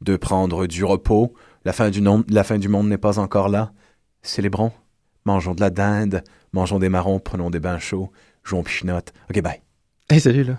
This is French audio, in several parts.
de prendre du repos. La fin du, la fin du monde n'est pas encore là. Célébrons. Mangeons de la dinde, mangeons des marrons, prenons des bains chauds, jouons pichinotte. OK, bye. Hey, salut, là.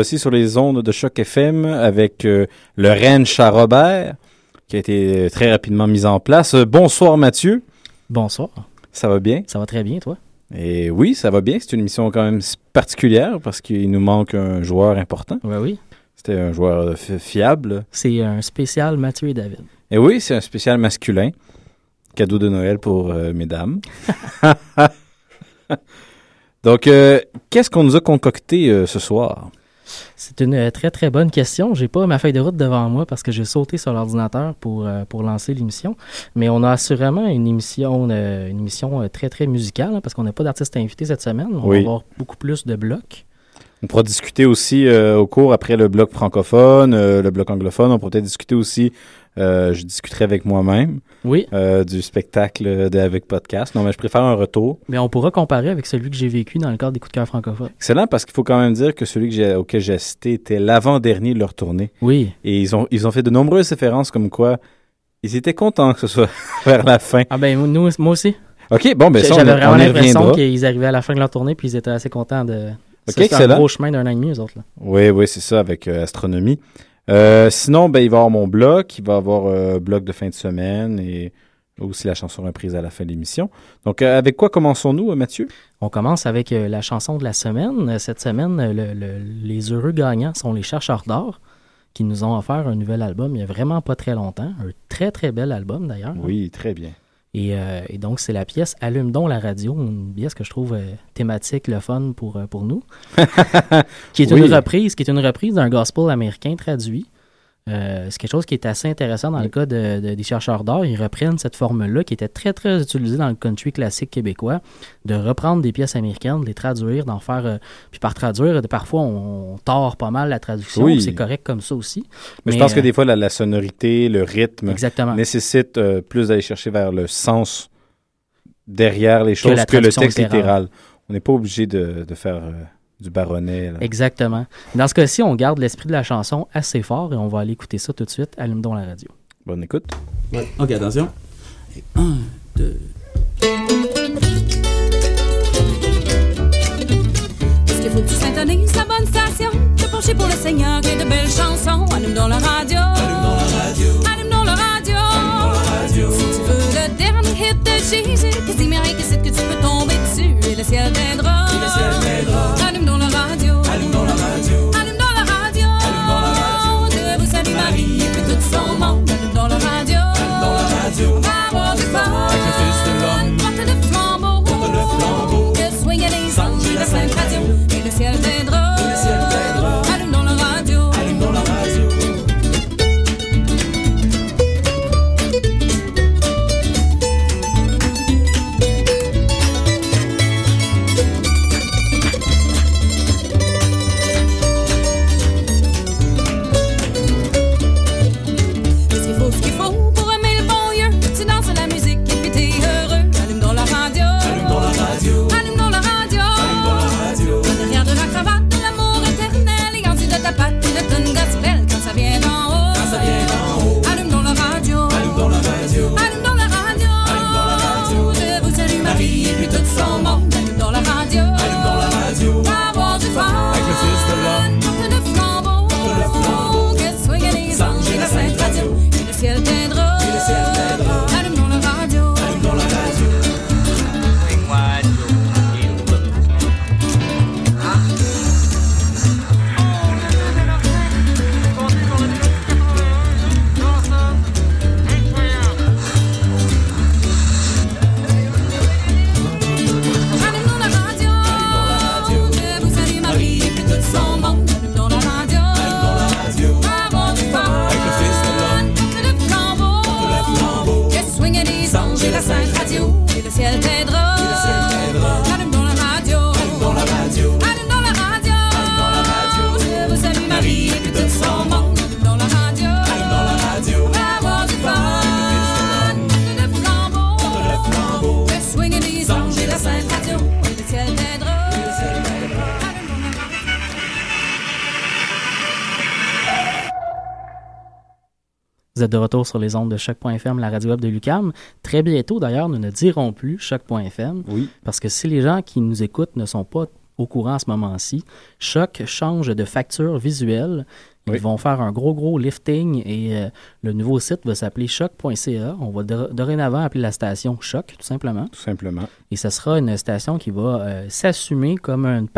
voici sur les ondes de Choc FM avec euh, le ranch à Robert qui a été euh, très rapidement mis en place. Euh, bonsoir Mathieu, Bonsoir, ça va bien? ça va très bien, toi? Et oui, ça va bien. C'est une émission quand même particulière parce qu'il nous manque un joueur important. Oui, oui. C'était un joueur fi- fiable. C'est un spécial Mathieu et David. Et oui, c'est un spécial masculin. Cadeau de Noël pour euh, mesdames. Donc, euh, qu'est-ce qu'on nous a concocté euh, ce soir? C'est une euh, très très bonne question. J'ai pas ma feuille de route devant moi parce que j'ai sauté sur l'ordinateur pour, euh, pour lancer l'émission. Mais on a assurément une émission, euh, une émission très très musicale hein, parce qu'on n'a pas d'artiste invité cette semaine. On Oui. va avoir beaucoup plus de blocs. On pourra discuter aussi euh, au cours, après le bloc francophone, euh, le bloc anglophone, on pourra peut-être discuter aussi, euh, je discuterai avec moi-même, Oui, euh, du spectacle de Avec Podcast. Non, mais je préfère un retour. mais on pourra comparer avec celui que j'ai vécu dans le cadre des coups de cœur francophones. Excellent, parce qu'il faut quand même dire que celui que j'ai, auquel j'ai assisté était l'avant-dernier de leur tournée. Oui. Et ils ont, ils ont fait de nombreuses références comme quoi ils étaient contents que ce soit vers la fin. Ah ben nous, moi aussi. OK, bon, ben ça, on, J'avais vraiment l'impression qu'ils arrivaient à la fin de leur tournée puis ils étaient assez contents de... Ok, Ça, C'est un gros chemin d'un an et demi, eux autres. Là. Oui, oui, c'est ça, avec euh, astronomie. Euh, sinon, ben, il va y avoir mon bloc, il va y avoir euh, bloc de fin de semaine et aussi la chanson reprise à la fin de l'émission. Donc, euh, avec quoi commençons-nous, euh, Mathieu? On commence avec la chanson de la semaine. Cette semaine, le- le- les heureux gagnants sont les chercheurs d'or qui nous ont offert un nouvel album il n'y a vraiment pas très longtemps. Un très très bel album d'ailleurs. Oui, très bien. Et, euh, et donc c'est la pièce Allume donc la radio, une pièce que je trouve euh, thématique, le fun pour, euh, pour nous. qui est Oui. une reprise, qui est une reprise d'un gospel américain traduit. Euh, c'est quelque chose qui est assez intéressant dans le cas de- de- des chercheurs d'or. Ils reprennent cette forme-là qui était très, très utilisée dans le country classique québécois, de reprendre des pièces américaines, de les traduire, d'en faire... euh, puis par traduire, parfois, on, on tord pas mal la traduction. Oui. C'est correct comme ça aussi. Mais, je pense que euh, des fois, la, la sonorité, le rythme Exactement. nécessite plus d'aller chercher vers le sens derrière les choses que, le texte littéral. On n'est pas obligé de, de faire du baronnet. là. Exactement. Dans ce cas-ci, on garde l'esprit de la chanson assez fort et on va aller écouter ça tout de suite. Allume donc la radio. Bonne écoute. Ok, attention. Et un, deux. Parce qu'il faut que tu syntonises la bonne station? Te pencher pour le Seigneur et de belles chansons. Allume dans la radio. Allume dans la radio. Allume dans la radio. Si tu veux le dernier hit de Jésus, que c'est que tu peux tomber dessus? Et le ciel t'aidera. Vous êtes de retour sur les ondes de choc.fm, la radio web de Lucam. Très bientôt, d'ailleurs, nous ne dirons plus choc.fm Oui. parce que si les gens qui nous écoutent ne sont pas au courant à ce moment-ci, Choc change de facture visuelle. Ils Oui. vont faire un gros, gros lifting et euh, le nouveau site va s'appeler choc.ca. On va dor- dorénavant appeler la station Choc, tout simplement. Tout simplement. Et ce sera une station qui va euh, s'assumer comme une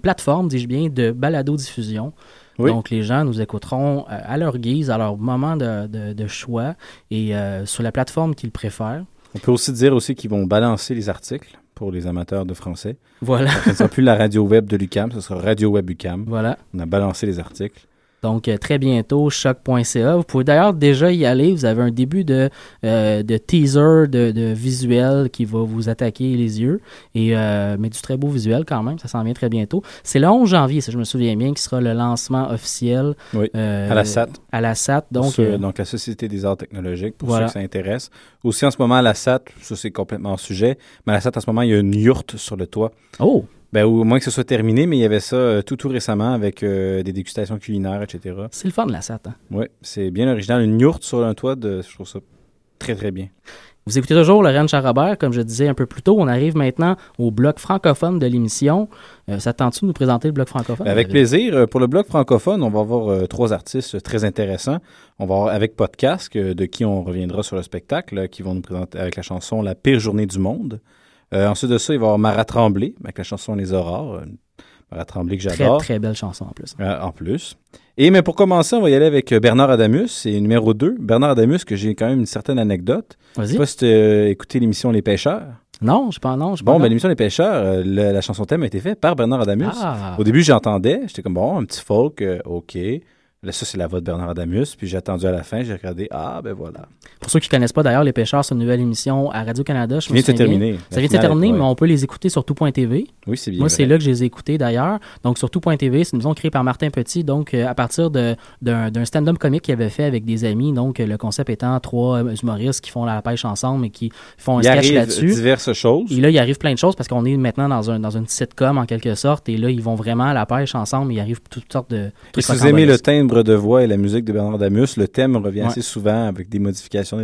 plateforme, dis-je bien, de balado-diffusion. Oui. Donc, les gens nous écouteront euh, à leur guise, à leur moment de, de- de choix et euh, sur la plateforme qu'ils préfèrent. On peut aussi dire aussi qu'ils vont balancer les articles pour les amateurs de français. Voilà. Ce ne sera plus la radio web de l'UCAM, ce sera Radio Web UCAM. voilà. On a balancé les articles. Donc, euh, très bientôt, choc.ca. Vous pouvez d'ailleurs déjà y aller. Vous avez un début de, euh, de teaser, de, de visuel qui va vous attaquer les yeux. Et, euh, mais du très beau visuel quand même. Ça s'en vient très bientôt. C'est le 11 janvier, si je me souviens bien, qui sera le lancement officiel. Oui, euh, à la SAT. À la SAT. Donc, Donc, donc la Société des arts technologiques, pour Voilà. ceux que ça intéresse. Aussi, en ce moment, à la SAT, ça c'est complètement hors sujet, mais à la SAT, en ce moment, il y a une yourte sur le toit. oh, Ben, au moins que ce soit terminé, mais il y avait ça euh, tout, tout récemment avec euh, des dégustations culinaires, etc. c'est le fun de la SAT. hein. Oui, c'est bien original. Une yourte sur un toit, de, je trouve ça très, très bien. Vous écoutez toujours Lorraine Charrobert, comme je disais un peu plus tôt. On arrive maintenant au bloc francophone de l'émission. Euh, ça te tente-tu de nous présenter le bloc francophone? Avec Valérie? plaisir. Pour le bloc francophone, on va avoir euh, trois artistes très intéressants. On va avoir avec Podcast, de qui on reviendra sur le spectacle, qui vont nous présenter avec la chanson La pire journée du monde. Euh, ensuite de ça, il va y avoir Marat Tremblay, avec la chanson Les Aurores. Marat Tremblay que Très, j'adore. très belle chanson en plus. Euh, en plus. Et mais pour commencer, on va y aller avec euh, Bernard Adamus, c'est numéro 2. Bernard Adamus, que j'ai quand même une certaine anecdote. Je sais Vas-y. pas si tu as écouté l'émission Les Pêcheurs. Non, je pas, non, je Bon, ben, l'émission Les Pêcheurs, euh, la chanson thème a été faite par Bernard Adamus. Ah, Au début, j'entendais, j'étais comme bon, un petit folk, euh, ok. Là, ça, c'est la voix de Bernard Adamus. Puis j'ai attendu à la fin, j'ai regardé, ah, ben voilà. Pour ceux qui ne connaissent pas d'ailleurs, Les Pêcheurs, c'est une nouvelle émission à Radio-Canada. Ça vient de se terminer. Ça vient de se terminer, mais on peut les écouter sur tout.tv. Oui, c'est bien. Moi, c'est là que je les ai écoutés d'ailleurs. Donc, sur tout.tv, c'est une maison créée par Martin Petit. Donc, euh, à partir d'un stand-up comique qu'il avait fait avec des amis. Donc, euh, le concept étant trois euh, humoristes qui font la pêche ensemble et qui font un Il sketch là-dessus. diverses choses. Et là, il arrive plein de choses parce qu'on est maintenant dans, un, dans une sitcom en quelque sorte. Et là, ils vont vraiment à la pêche ensemble. Il arrive toutes sortes de Et trucs si vous aimez le timbre de voix et la musique de Bernard Adamus, le thème revient Ouais. assez souvent avec des modifications,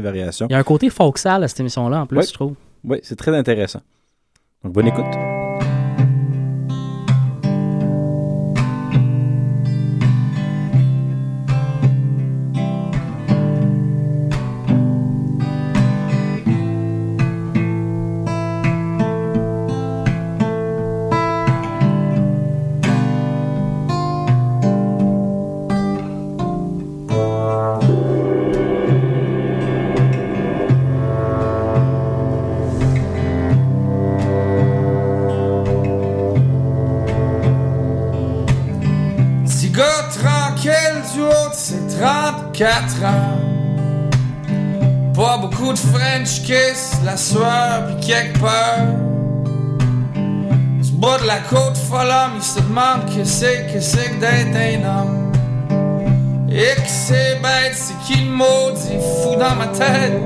Il y a un côté folksal à cette émission-là, en plus, je trouve. Oui, c'est très intéressant. Donc, bonne écoute. C'est que c'est que d'être un homme. Et que c'est bête, c'est qui le maudit fou dans ma tête.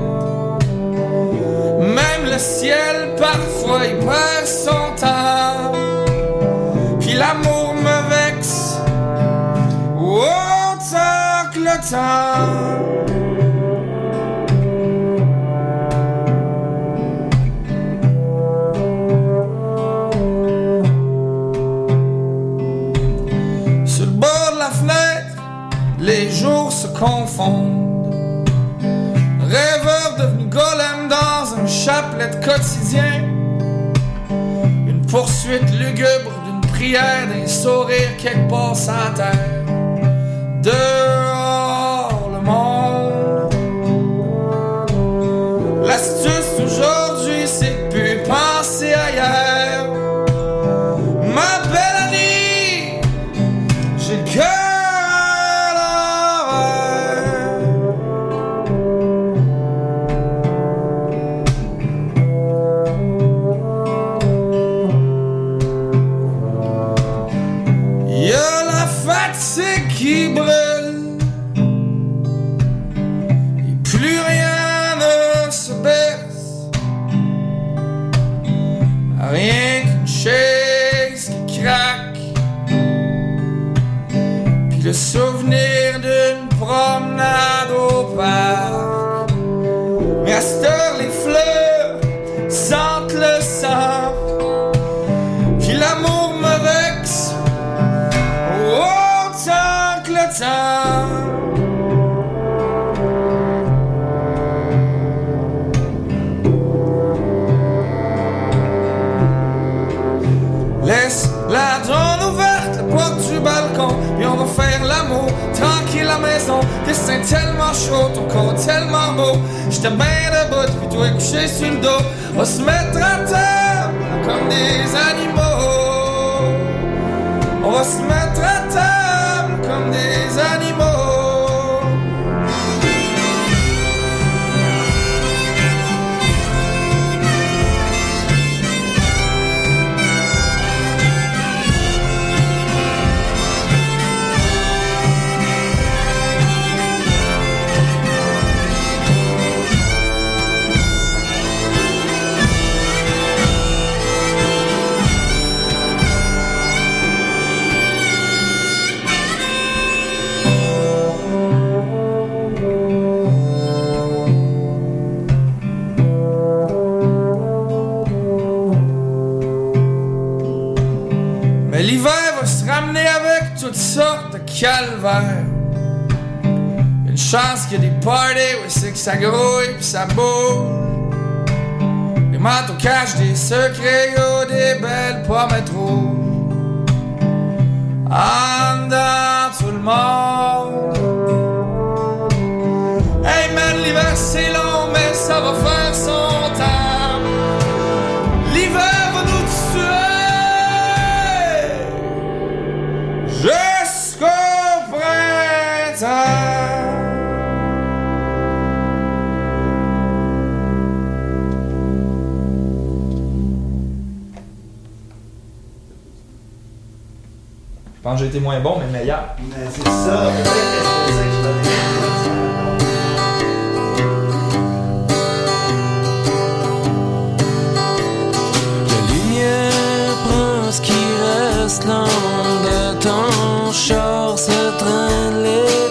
Même le ciel, parfois, il perd son temps. Puis l'amour me vexe autant que le temps. Rêveur devenu golem dans un chapelet quotidien. Une poursuite lugubre d'une prière, d'un sourire quelque part la terre. Dehors le monde. L'astuce aujourd'hui, Rien qu'une chaise qui craque. Puis le souvenir d'une promenade Tellement chaud, ton corps tellement beau. J'étais bien debout, puis toi couché sur le dos. On se mettre à table comme des animaux. On va se mettre à table comme des animaux. Calvaires. Une chance qu'il y a des parties où c'est que ça grouille pis ça bouge. Les manteaux cachent des secrets, des belles pommes trop. En dedans, tout le monde. Hey man, l'hiver c'est long, mais ça va faire son temps. Que j'ai été moins bon, mais meilleur. Mais c'est ça, c'est ça que je l'avais La lumière prend ce qui reste l'ombre de ton char se traîne les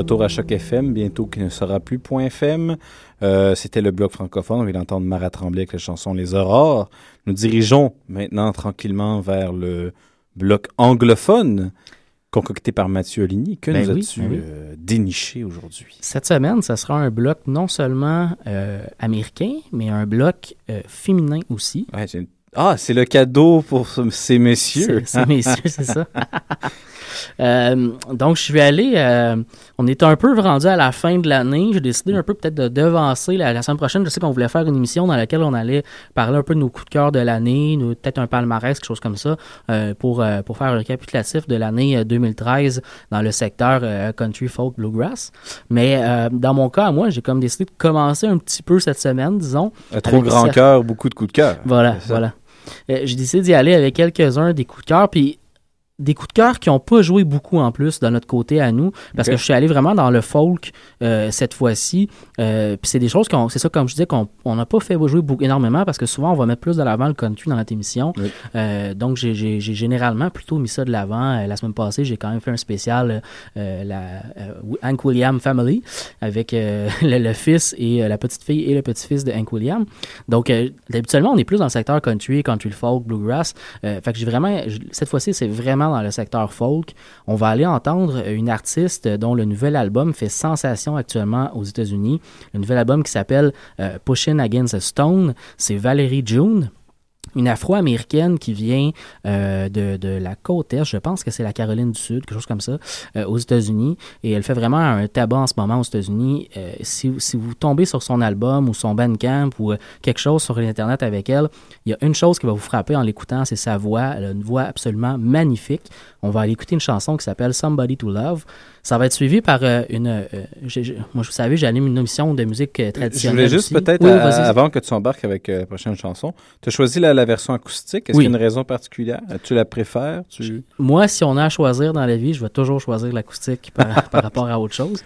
retour à Choc FM, bientôt qui ne sera plus Point FM. Euh, C'était le bloc francophone. On vient d'entendre Marat Tremblay avec la chanson Les Aurores. Nous dirigeons maintenant tranquillement vers le bloc anglophone concocté par Mathieu Oligny. Que Ben nous oui, as-tu ben oui. euh, déniché aujourd'hui? Cette semaine, ça sera un bloc non seulement euh, américain, mais un bloc féminin aussi. Ouais, Ah, c'est le cadeau pour ce- ces messieurs. C'est messieurs, c'est ça. Euh, donc, je suis allé. euh, on est un peu rendu à la fin de l'année. J'ai décidé un peu peut-être de devancer la, la semaine prochaine. Je sais qu'on voulait faire une émission dans laquelle on allait parler un peu de nos coups de cœur de l'année, peut-être un palmarès, quelque chose comme ça, euh, pour, pour faire un récapitulatif de l'année euh, 2013 dans le secteur country folk bluegrass. Mais dans mon cas, moi, j'ai comme décidé de commencer un petit peu cette semaine, disons. Un trop grand cœur, beaucoup de coups de cœur. voilà, voilà. Euh, J'ai décidé d'y aller avec quelques-uns des coups de cœur, puis des coups de cœur qui n'ont pas joué beaucoup en plus de notre côté à nous, parce que je suis allé vraiment dans le folk euh, cette fois-ci. Euh, puis c'est des choses qu'on, c'est ça comme je disais qu'on on n'a pas fait jouer beaucoup, énormément, parce que souvent on va mettre plus de l'avant le country dans notre émission. Oui. Euh, donc j'ai, généralement plutôt mis ça de l'avant. La semaine passée, j'ai quand même fait un spécial la Hank William Family avec le, le fils et la petite fille et le petit-fils de Hank William. Donc, habituellement, on est plus dans le secteur country, country folk, bluegrass. Fait que j'ai vraiment, cette fois-ci, c'est vraiment dans le secteur folk. On va aller entendre une artiste dont le nouvel album fait sensation actuellement aux États-Unis. Le nouvel album qui s'appelle euh, Pushing Against a Stone. C'est Valérie June une afro-américaine qui vient euh, de, de la côte est, je pense que c'est la Caroline du Sud, quelque chose comme ça, euh, aux États-Unis. Et elle fait vraiment un tabac en ce moment aux États-Unis. Euh, si, si vous tombez sur son album ou son bandcamp ou quelque chose sur Internet avec elle, il y a une chose qui va vous frapper en l'écoutant, c'est sa voix. Elle a une voix absolument magnifique. On va aller écouter une chanson qui s'appelle Somebody to Love. Ça va être suivi par une... j'ai- j'ai- moi, vous savez, j'anime une émission de musique euh, Je traditionnelle voulais juste peut-être, Oui, avant que tu embarques avec la prochaine chanson, tu as choisi la, la version acoustique? Est-ce Oui. qu'il y a une raison particulière? Tu la préfères? Tu... Moi, si on a à choisir dans la vie, je vais toujours choisir l'acoustique par, par rapport à autre chose.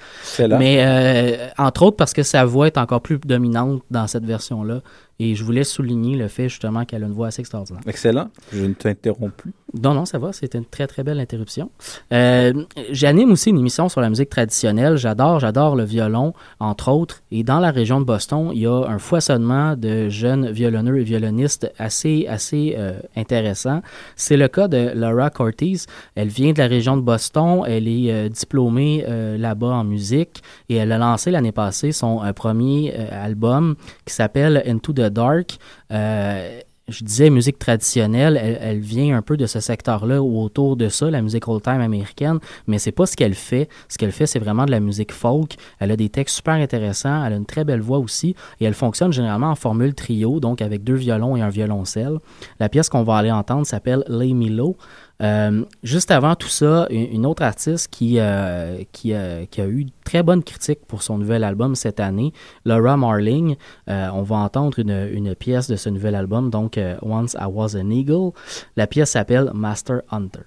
Mais euh, entre autres parce que sa voix est encore plus dominante dans cette version-là Et je voulais souligner le fait justement qu'elle a une voix assez extraordinaire. Excellent. Je ne t'interromps plus. Non, non, ça va, c'était une très, très belle interruption. Euh, J'anime aussi une émission sur la musique traditionnelle. J'adore, j'adore le violon, entre autres. Et dans la région de Boston, il y a un foisonnement de jeunes violonneux et violonistes assez, assez euh, intéressant. C'est le cas de Laura Cortez. Elle vient de la région de Boston. Elle est euh, diplômée là-bas en musique et elle a lancé l'année passée son premier album qui s'appelle Into the Dark. Euh, je disais musique traditionnelle, elle, vient un peu de ce secteur-là ou autour de ça, la musique old-time américaine, mais c'est pas ce qu'elle fait. Ce qu'elle fait, c'est vraiment de la musique folk. Elle a des textes super intéressants, elle a une très belle voix aussi, et elle fonctionne généralement en formule trio, donc avec deux violons et un violoncelle. La pièce qu'on va aller entendre s'appelle Lay Me Low. Euh, juste avant tout ça, une autre artiste qui, euh, euh, qui a eu très bonnes critiques pour son nouvel album cette année, Laura Marling. On va entendre une, une pièce de ce nouvel album, donc Once I Was an Eagle. La pièce s'appelle Master Hunter.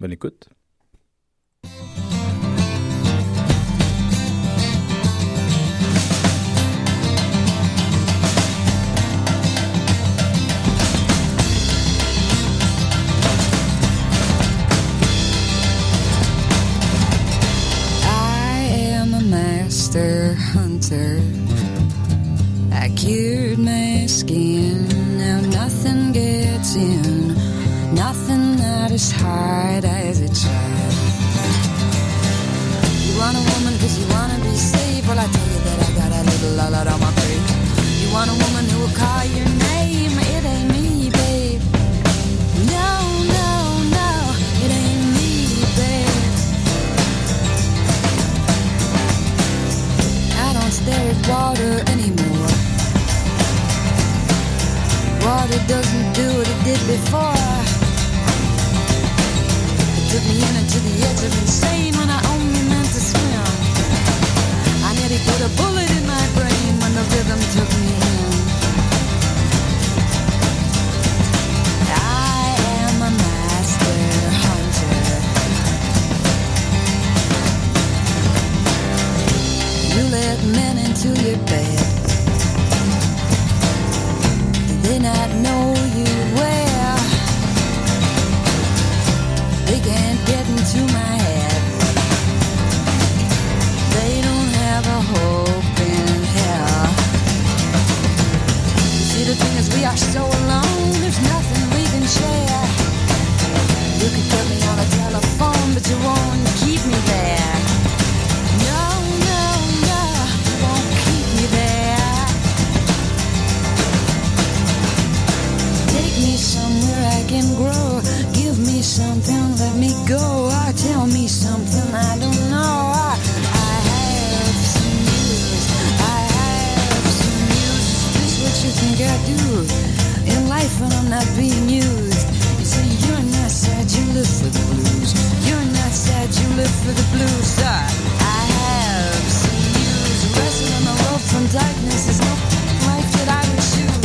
Bonne écoute. Master hunter. I cured my skin. Now nothing gets in. Nothing not as hard as it tried. You want a woman cause you wanna be safe. Well, I tell you that I got a little out on my plate. You want a woman who will call your name. Water anymore. Water doesn't do what it did before. It took me in to the edge of insane when I only meant to swim. I nearly put a bullet in my brain when the rhythm took me you well. They can't get into my head. They don't have a hope in hell. See, the thing is, we are so alone, there's nothing we can share. You could kill me on a telephone, but you won't can grow. Give me something, let me go. Or tell me something I don't know. I, I have some news. I have some news. Is this what you think I do in life when I'm not being used? You see, you're not sad, you live for the blues. You're not sad, you live for the blues. I, I have some news. Wrestling on the road from darkness is no life that I would choose.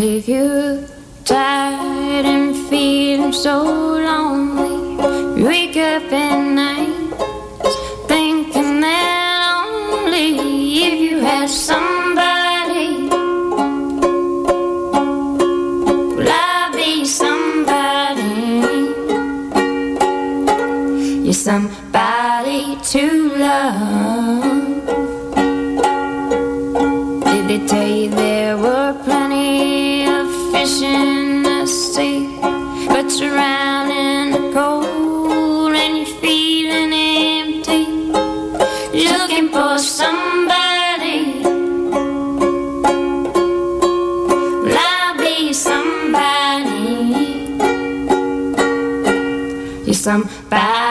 If you're tired and feeling so lonely, wake up at night thinking that only if you had somebody, will I be somebody? You're somebody to love. In the sea, but you're round in the cold and you're feeling empty, looking for somebody. I'll be somebody. You're somebody.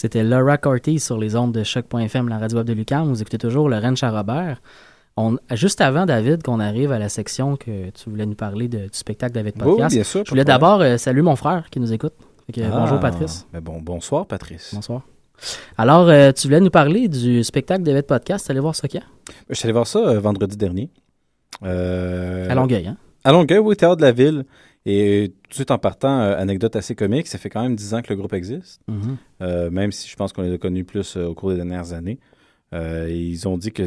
C'était Laura Corty sur les ondes de choc.fm, la radio web de Lucam. Vous écoutez toujours le Rennes Robert. On, juste avant, David, qu'on arrive à la section que tu voulais nous parler de- du spectacle David Oui, Podcast, bien sûr, je voulais d'abord euh, saluer mon frère qui nous écoute. Que, Ah, bonjour Patrice. bon, bonsoir, Patrice. Bonsoir. Alors, euh, tu voulais nous parler du spectacle David Podcast. Allez voir ça quand? Je suis allé voir ça euh, vendredi dernier. À Longueuil, hein? À Longueuil, oui, Théâtre de la Ville. Et tout de suite en partant, euh, anecdote assez comique, ça fait quand même 10 ans que le groupe existe. Mhm. Euh, même si je pense qu'on les a connus plus euh, au cours des dernières années. Ils ont dit que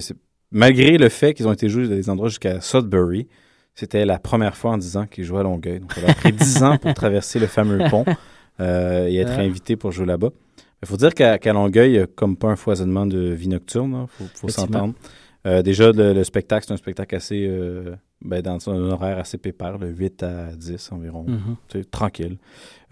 malgré le fait qu'ils ont été joués dans des endroits jusqu'à Sudbury, c'était la première fois en 10 ans qu'ils jouaient à Longueuil. Donc, ça a pris 10 ans pour traverser le fameux pont et être Ouais. invité pour jouer là-bas. Il faut dire qu'à qu'à Longueuil, il y a comme pas un foisonnement de vie nocturne, il faut, faut s'entendre. Euh, déjà, le, le spectacle, c'est un spectacle assez, euh, ben, dans un horaire assez pépère, de 8 à 10 environ. Sais, tranquille.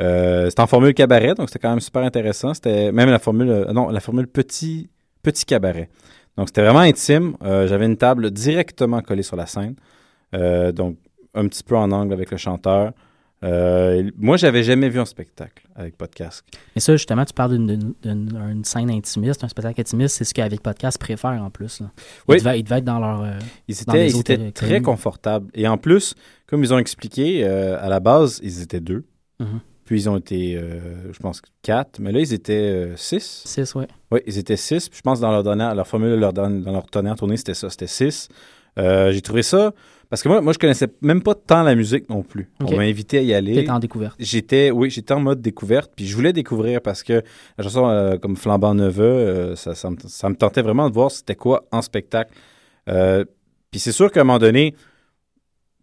Euh, c'était en formule cabaret, donc c'était quand même super intéressant. C'était même la formule, non, la formule petit, petit cabaret. Donc c'était vraiment intime. Euh, J'avais une table directement collée sur la scène, Euh, donc un petit peu en angle avec le chanteur. Euh, moi, j'avais jamais vu un spectacle avec podcast. Et ça, justement, tu parles d'une- scène intimiste, un spectacle intimiste, c'est ce qu'avec Podcast préfère en plus. là. Oui. Ils, devaient, ils devaient être dans leur. euh, Ils étaient, ils très confortables. Et en plus, comme ils ont expliqué, euh, à la base, ils étaient deux. Mhm. Puis ils ont été, je pense, quatre. Mais là, ils étaient six. Six, oui. Oui, ils étaient six. Puis je pense que dans leur, dernière, leur formule, leur, dans leur dernière tournée, c'était ça, c'était six. J'ai trouvé ça... Parce que moi, moi, je connaissais même pas tant la musique non plus. On m'a invité à y aller. T'étais en découverte. J'étais, oui, j'étais en mode découverte. Puis je voulais découvrir parce que la chanson euh, comme Flambant Neveu, euh, ça, ça, me, ça me tentait vraiment de voir c'était quoi en spectacle. Euh, puis c'est sûr qu'à un moment donné,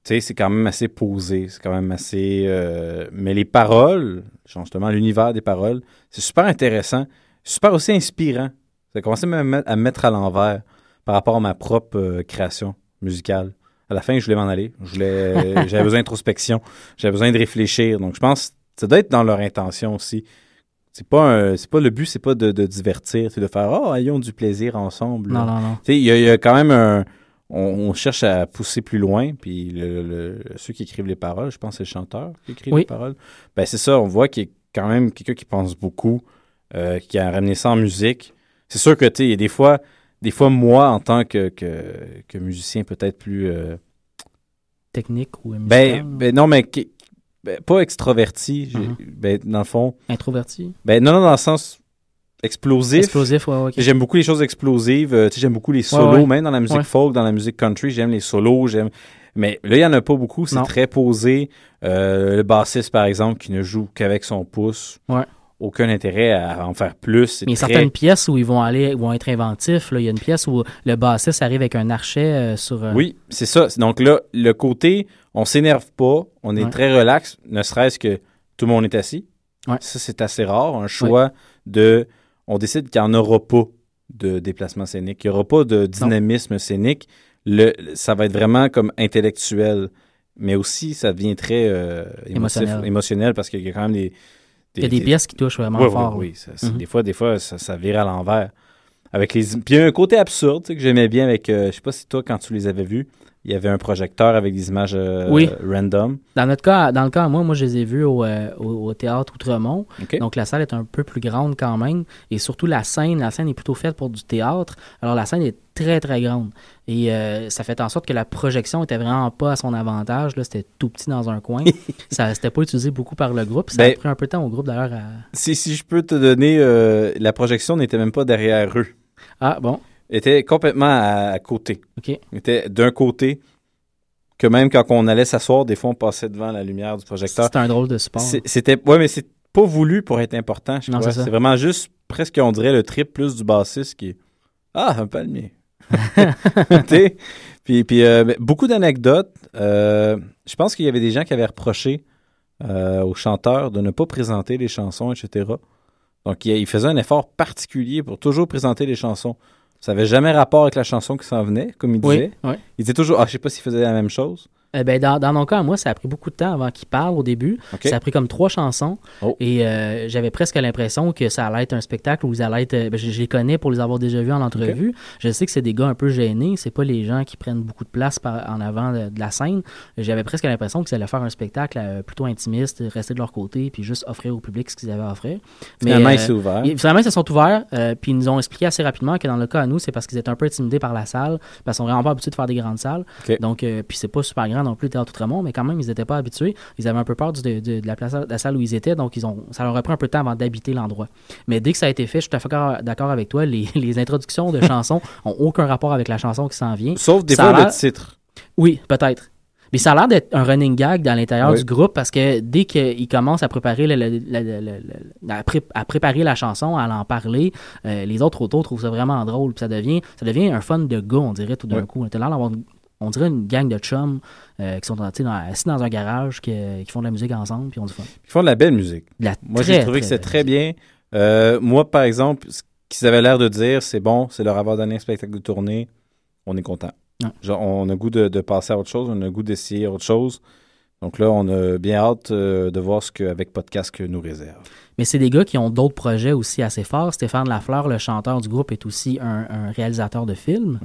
tu sais, c'est quand même assez posé. C'est quand même assez. mais les paroles, justement, l'univers des paroles, c'est super intéressant. Super aussi inspirant. Ça a commencé même à me mettre- à me mettre à l'envers par rapport à ma propre création musicale. À la fin, je voulais m'en aller. Je voulais, j'avais besoin d'introspection. J'avais besoin de réfléchir. Donc, je pense que ça doit être dans leur intention aussi. C'est pas un- c'est pas le but, c'est pas de, de divertir, c'est de faire oh ayons du plaisir ensemble. Non, non, non. Tu sais, il y, a- il y a quand même un on, on cherche à pousser plus loin, puis le- le- ceux qui écrivent les paroles, je pense que c'est le chanteur qui écrit Oui. les paroles. Ben c'est ça, on voit qu'il y a quand même quelqu'un qui pense beaucoup, euh, qui a ramené ça en musique. C'est sûr que tu sais, il y a des fois, des fois moi en tant que que, que musicien peut-être plus euh, Technique ou musical. ben, ben non, mais qui- ben, pas extroverti. j'ai- Mhm. ben, dans le fond. Introverti? Ben, non, non, dans le sens explosif. Explosif, ouais, ouais, ok. J'aime beaucoup les choses explosives. euh, j'aime beaucoup les solos, ouais. même dans la musique folk, dans la musique country. J'aime les solos. J'aime. Mais là, il n'y en a pas beaucoup. C'est très posé. Euh, le bassiste, par exemple, qui ne joue qu'avec son pouce. Ouais. Aucun intérêt à en faire plus. Mais il y a très- certaines pièces où ils vont aller, vont être inventifs. là. Il y a une pièce où le bassiste arrive avec un archet euh, sur. euh, Oui, c'est ça. Donc là, le côté, on s'énerve pas, on est Ouais. très relax, ne serait-ce que tout le monde est assis. Ouais. Ça, c'est assez rare. Un choix de. On décide qu'il n'y en aura pas de déplacement scénique, qu'il n'y aura pas de dynamisme scénique. Le, ça va être vraiment comme intellectuel, mais aussi ça devient très euh, Émotionnel. émotionnel parce qu'il y a quand même des. Il y a des pièces qui touchent vraiment Oui, oui, fort. oui, ça- c'est- Mhm. Des fois, des fois ça, ça vire à l'envers. Avec les... Puis il y a un côté absurde tu sais, que j'aimais bien avec. euh, je sais pas si toi, quand tu les avais vus, il y avait un projecteur avec des images euh, Oui. random. Dans notre cas, dans le cas moi, moi je les ai vus au, euh, au, au théâtre Outremont. Donc la salle est un peu plus grande quand même. Et surtout la scène, la scène est plutôt faite pour du théâtre. Alors la scène est très très grande. Et euh, ça fait en sorte que la projection était vraiment pas à son avantage. Là, c'était tout petit dans un coin. ça c'était pas utilisé beaucoup par le groupe. Ça Ben- a pris un peu de temps au groupe d'ailleurs à. Si, si je peux te donner. la projection n'était même pas derrière eux. Ah bon. Était complètement à, à côté. Elle était d'un côté que même quand on allait s'asseoir, des fois on passait devant la lumière du projecteur. C'était un drôle de. C'est- C'était ouais, mais c'est pas voulu pour être important, je Non, crois. c'est vraiment juste presque on dirait le trip plus du bassiste qui est ah un palmier. Puis puis euh, beaucoup d'anecdotes. Euh, je pense qu'il y avait des gens qui avaient reproché euh, aux chanteurs de ne pas présenter les chansons, etc. Donc il, il faisait un effort particulier pour toujours présenter les chansons. Ça n'avait jamais rapport avec la chanson qui s'en venait, comme il Oui, disait. oui. Il disait toujours ah je sais pas s'il faisait la même chose. Euh, ben, dans, dans mon cas, moi, ça a pris beaucoup de temps avant qu'il parle au début. Ça a pris comme trois chansons. Oh. Et euh, j'avais presque l'impression que ça allait être un spectacle où ils allaient être. euh, ben, je, je les connais pour les avoir déjà vus en entrevue. Je sais que c'est des gars un peu gênés. C'est pas les gens qui prennent beaucoup de place par- en avant de, de la scène. J'avais presque l'impression qu'ils allaient faire un spectacle euh, plutôt intimiste, rester de leur côté, puis juste offrir au public ce qu'ils avaient à offrir. Finalement, euh, il s'est ouvert. ils- Finalement, ils se sont ouverts, puis ils nous ont expliqué assez rapidement que dans le cas à nous, c'est parce qu'ils étaient un peu intimidés par la salle, parce qu'ils sont vraiment pas habitués de faire des grandes salles. Donc, puis c'est pas super grand non plus, le Théâtre Outremont, mais quand même, ils n'étaient pas habitués. Ils avaient un peu peur du- de, de- de la, place, de la salle où ils étaient, donc ils ont, ça leur a pris un peu de temps avant d'habiter l'endroit. Mais dès que ça a été fait, je suis tout à fait d'accord- avec toi, les, les introductions de chansons ont aucun rapport avec la chanson qui s'en vient. Sauf des Ça fois a le titre. Oui, peut-être. Mais ça a l'air d'être un running gag dans l'intérieur Oui. du groupe parce que dès qu'ils commencent à préparer, le- le- le- le- le- le- à, pré- à préparer la chanson, à en parler, euh, les autres autour trouvent ça vraiment drôle. Puis ça devient, ça devient un fun de gars, on dirait, tout d'un Oui. coup. On a l'air d'avoir une- on dirait une gang de chums euh, qui sont sais, dans- assis dans un garage, qui, qui font de la musique ensemble, puis on du fun. Ils font de la belle musique. La Moi, j'ai trouvé que c'était très bien. Euh, moi, par exemple, ce qu'ils avaient l'air de dire, c'est bon, c'est leur avoir donné un spectacle de tournée, on est content. Ouais. Genre, on a goût de, de passer à autre chose, on a goût d'essayer autre chose. Donc là, on a bien hâte euh, de voir ce qu'avec Podcast nous réserve. Mais c'est des gars qui ont d'autres projets aussi assez forts. Stéphane Lafleur, le chanteur du groupe, est aussi un, un réalisateur de films.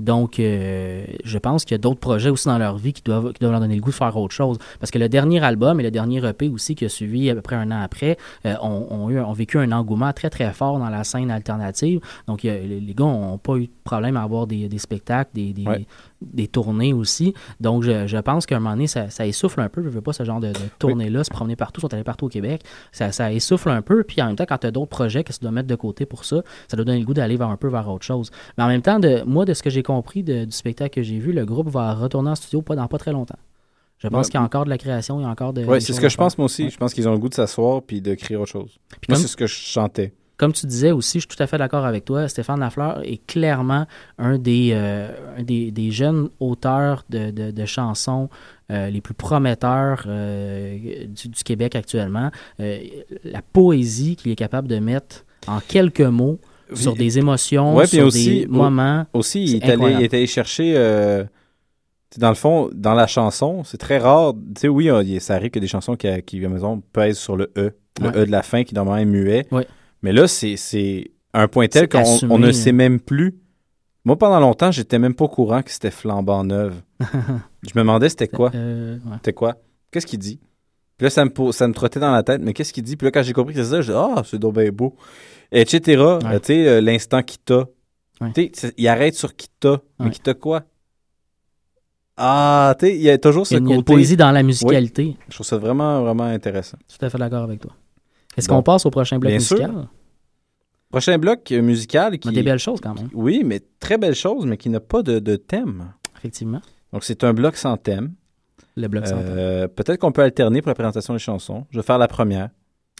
Donc, euh, je pense qu'il y a d'autres projets aussi dans leur vie qui doivent, qui doivent leur donner le goût de faire autre chose. Parce que le dernier album et le dernier EP aussi qui a suivi à peu près un an après euh, ont, ont eu, ont vécu un engouement très très fort dans la scène alternative. Donc, a- les, gars n'ont pas eu de problème à avoir des, des spectacles, des, des, Ouais. des tournées aussi. Donc, je, je pense qu'à un moment donné, ça, ça essouffle un peu. Je veux pas ce genre de, de tournée-là, se promener partout, sont allés partout au Québec. Ça, ça essouffle un peu. Puis en même temps, quand tu as d'autres projets que tu dois mettre de côté pour ça, ça doit donner le goût d'aller vers un peu vers autre chose. Mais en même temps, de, moi, de ce que j'ai compris de- du spectacle que j'ai vu, le groupe va retourner en studio pas dans pas très longtemps. Je pense Ouais. qu'il y a encore de la création, il y a encore de. Oui, c'est ce que je pense moi aussi. Je pense qu'ils ont le goût de s'asseoir puis de créer autre chose. Puis Moi, comme- c'est ce que je chantais. Comme tu disais aussi, je suis tout à fait d'accord avec toi. Stéphane Lafleur est clairement un des, euh, un des, des jeunes auteurs de, de- de chansons euh, les plus prometteurs euh, du, du Québec actuellement. La poésie qu'il est capable de mettre en quelques mots sur des émotions, Ouais, sur aussi, des moments. Aussi, il est, allé, il est allé chercher. dans le fond, dans la chanson, c'est très rare. Tu sais, oui, ça arrive que des chansons qui, qui à la maison, pèsent sur le E. Le Ouais. E de la fin qui normalement est muet. Ouais. Mais là, c'est- un point tel qu'on ne hein. sait même plus. Moi, pendant longtemps, j'étais même pas au courant que c'était flambant neuve. Je me demandais c'était quoi. Euh, ouais. C'était quoi? Qu'est-ce qu'il dit? Puis là, ça me, ça me trottait dans la tête, mais qu'est-ce qu'il dit? Puis là, quand j'ai compris que c'est ça, je dis, ah, c'est donc bien beau. Etc. Euh, tu sais, euh, l'instant qui t'a. Ouais. Tu sais, c'est- il arrête sur qui t'a. Mais Ouais. qui t'a quoi? Ah, tu sais, il y a toujours ce il y a une côté. poésie dans la musicalité. Oui. Je trouve ça vraiment, vraiment intéressant. Tout à fait d'accord avec toi. Est-ce qu'on passe au prochain bloc Bien sûr. musical? Prochain bloc euh, musical qui. Des belles choses quand même. Oui, mais très belle chose, mais qui n'a pas de, de thème. Effectivement. Donc, c'est un bloc sans thème. Le bloc sans thème. Euh, Peut-être qu'on peut alterner pour la présentation des chansons. Je vais faire la première.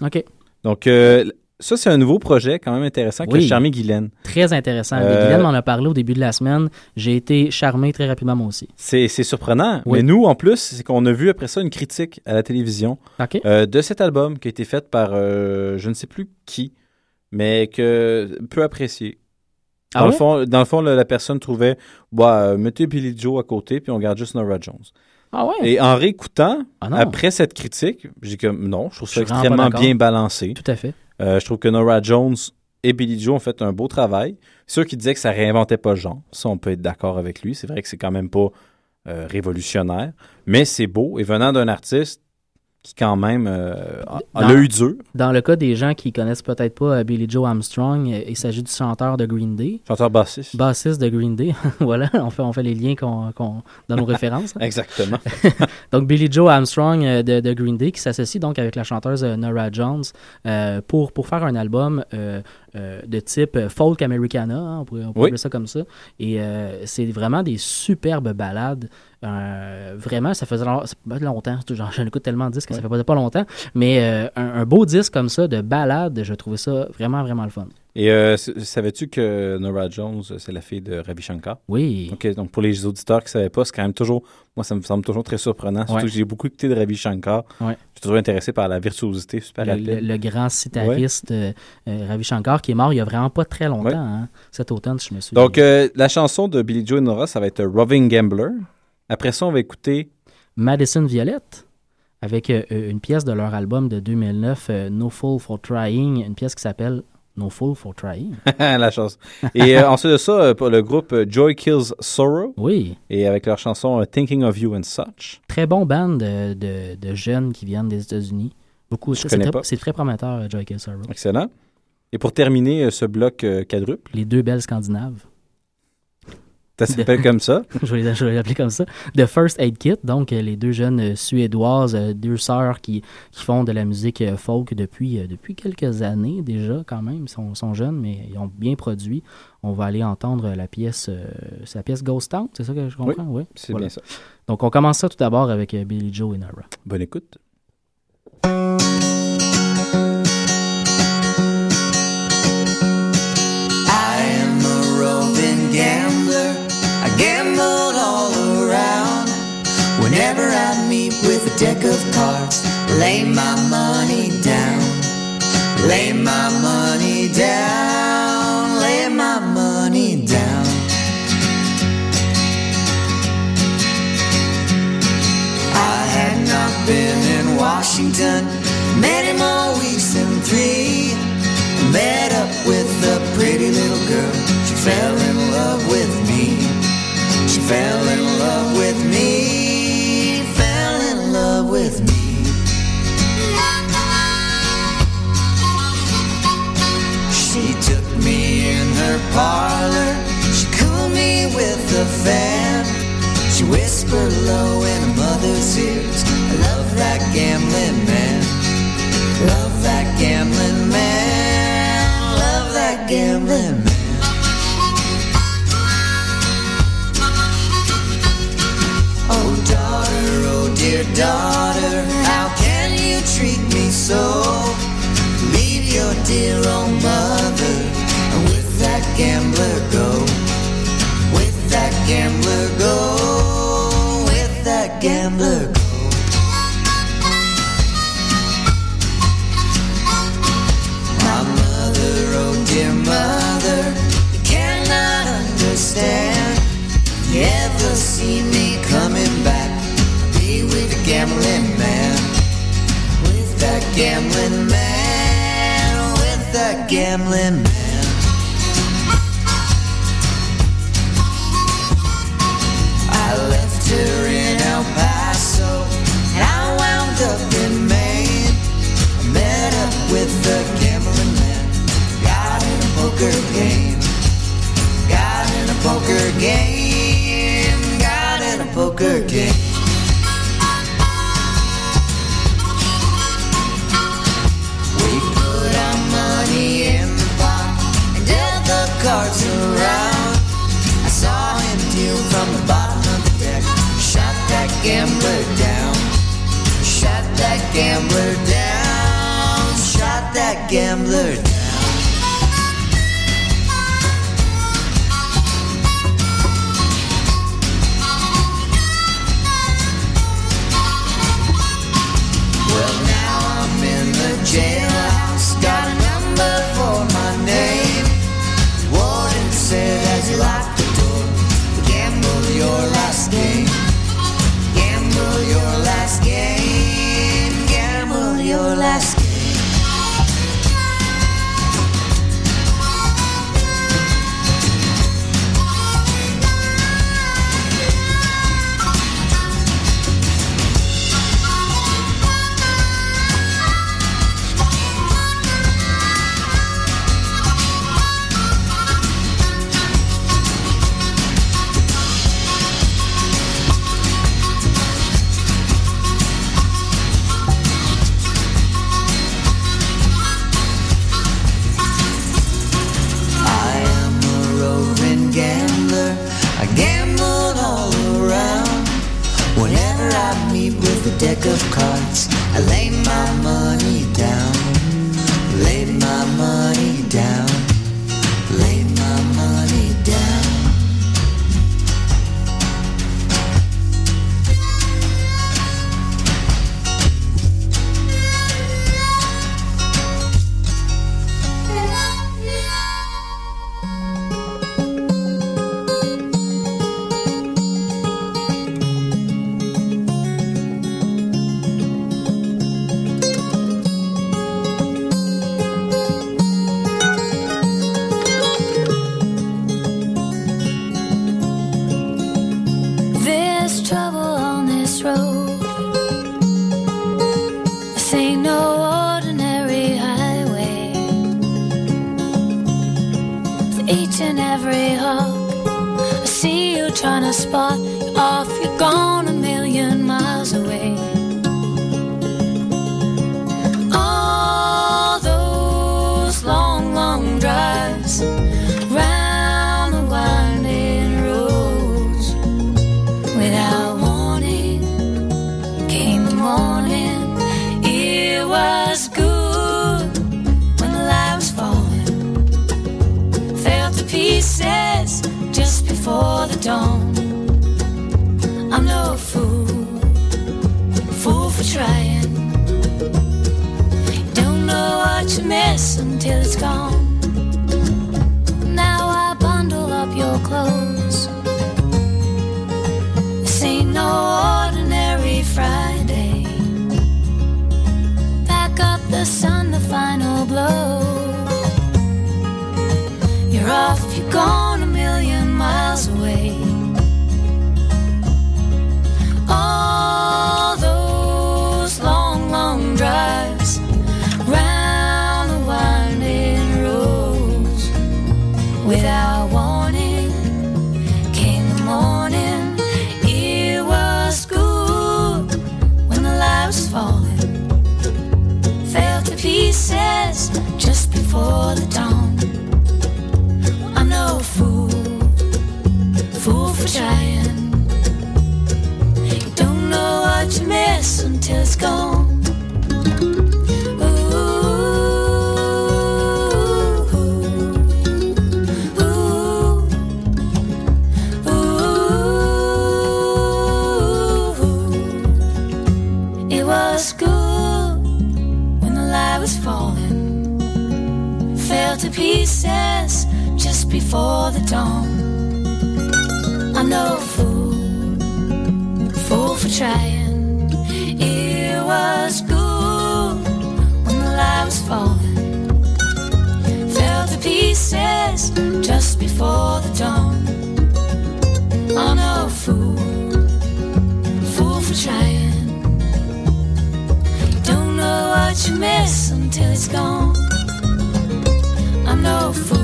OK. Donc, euh, ça, c'est un nouveau projet quand même intéressant qui Oui. a charmé Guylaine. Très intéressant. Euh, Guylaine m'en a parlé au début de la semaine. J'ai été charmé très rapidement moi aussi. C'est surprenant. Oui. Mais nous, en plus, c'est qu'on a vu après ça une critique à la télévision euh, de cet album qui a été faite par euh, je ne sais plus qui, mais que peu apprécié. Ah dans, le fond, dans le fond, la, la personne trouvait bah, euh, mettez Billy Joe à côté, puis on garde juste Nora Jones. Ah ouais? Et en réécoutant, Ah après cette critique, j'ai comme non, je trouve ça extrêmement bien balancé. Tout à fait. Euh, je trouve que Nora Jones et Billy Joe ont fait un beau travail. Ceux qui disaient que ça réinventait pas le genre, ça, on peut être d'accord avec lui. C'est vrai que c'est quand même pas euh, révolutionnaire, mais c'est beau. Et venant d'un artiste qui, quand même, euh, a, l'œil dur, Dans le cas des gens qui connaissent peut-être pas euh, Billy Joe Armstrong, euh, il s'agit du chanteur de Green Day. chanteur bassiste. Bassiste de Green Day. voilà, on fait, on fait les liens qu'on, qu'on- dans nos références. Exactement. Donc, Billy Joe Armstrong euh, de, de Green Day qui s'associe donc avec la chanteuse Nora Jones euh, pour, pour faire un album euh, euh, de type folk americana, hein, on pourrait, on pourrait Oui. appeler ça comme ça. Et euh, c'est vraiment des superbes ballades. Euh, vraiment, ça faisait long- ça fait longtemps, j'en écoute tellement de disques que ça fait pas, pas longtemps, mais un, un beau disque comme ça de ballade, je trouvais ça vraiment, vraiment le fun. Et euh, savais-tu que Nora Jones, c'est la fille de Ravi Shankar? Oui. OK, donc pour les auditeurs qui ne savaient pas, c'est quand même toujours, moi, ça me semble toujours très surprenant. Surtout Ouais. que j'ai beaucoup écouté de Ravi Shankar. Ouais. Je suis toujours intéressé par la virtuosité super Le, le- le grand sitariste euh, euh, Ravi Shankar qui est mort il y a vraiment pas très longtemps, hein, cet automne, je me souviens. Donc, euh, la chanson de Billy Joe et Nora, ça va être Roving Gambler. Après ça, on va écouter Madison Violette avec euh, une pièce de leur album de 2009, euh, No Fool for Trying, une pièce qui s'appelle No Fool for Trying. la chance. Et euh, ensuite de ça, euh, pour le groupe euh, Joy Kills Sorrow. Oui. Et avec leur chanson Thinking of You and Such. Très bon band de, de- de jeunes qui viennent des États-Unis. Beaucoup. C'est très- prometteur, Joy Kill Sorrow. Excellent. Et pour terminer ce bloc quadruple, Les deux belles Scandinaves. Ça s'appelle comme ça. je vais l'appeler comme ça. The First Aid Kit, donc euh, les deux jeunes euh, suédoises, euh, deux sœurs qui, qui font de la musique folk depuis, depuis quelques années déjà quand même. Ils sont, sont jeunes, mais ils ont bien produit. On va aller entendre la pièce, euh, la pièce Ghost Town, c'est ça que je comprends? Oui, c'est bien ça. Donc on commence ça tout d'abord avec Billy Joe et Nara. Bonne écoute. Deck of cards, lay my money down. Lay my money down. Lay my money down. I had not been in Washington many more weeks than three. Met up with a pretty little girl. She fell in fan. She whispered low in her mother's ears. I love that gambling man. Love that gambling man. Love that gambling man. Oh, daughter, oh, dear daughter, how can you treat me so? Leave your dear old mother and with that gambler go. Gambler go. With that gambler go. My mother, oh dear mother, you cannot understand. You ever see me coming back? Be with a gambling man. With that gambling man. With that gambling man. Gambler before the dawn. I'm no fool, fool for trying. It was good when the light was falling. Fell to pieces just before the dawn. I'm no fool, fool for trying. Don't know what you miss until it's gone. I'm no fool.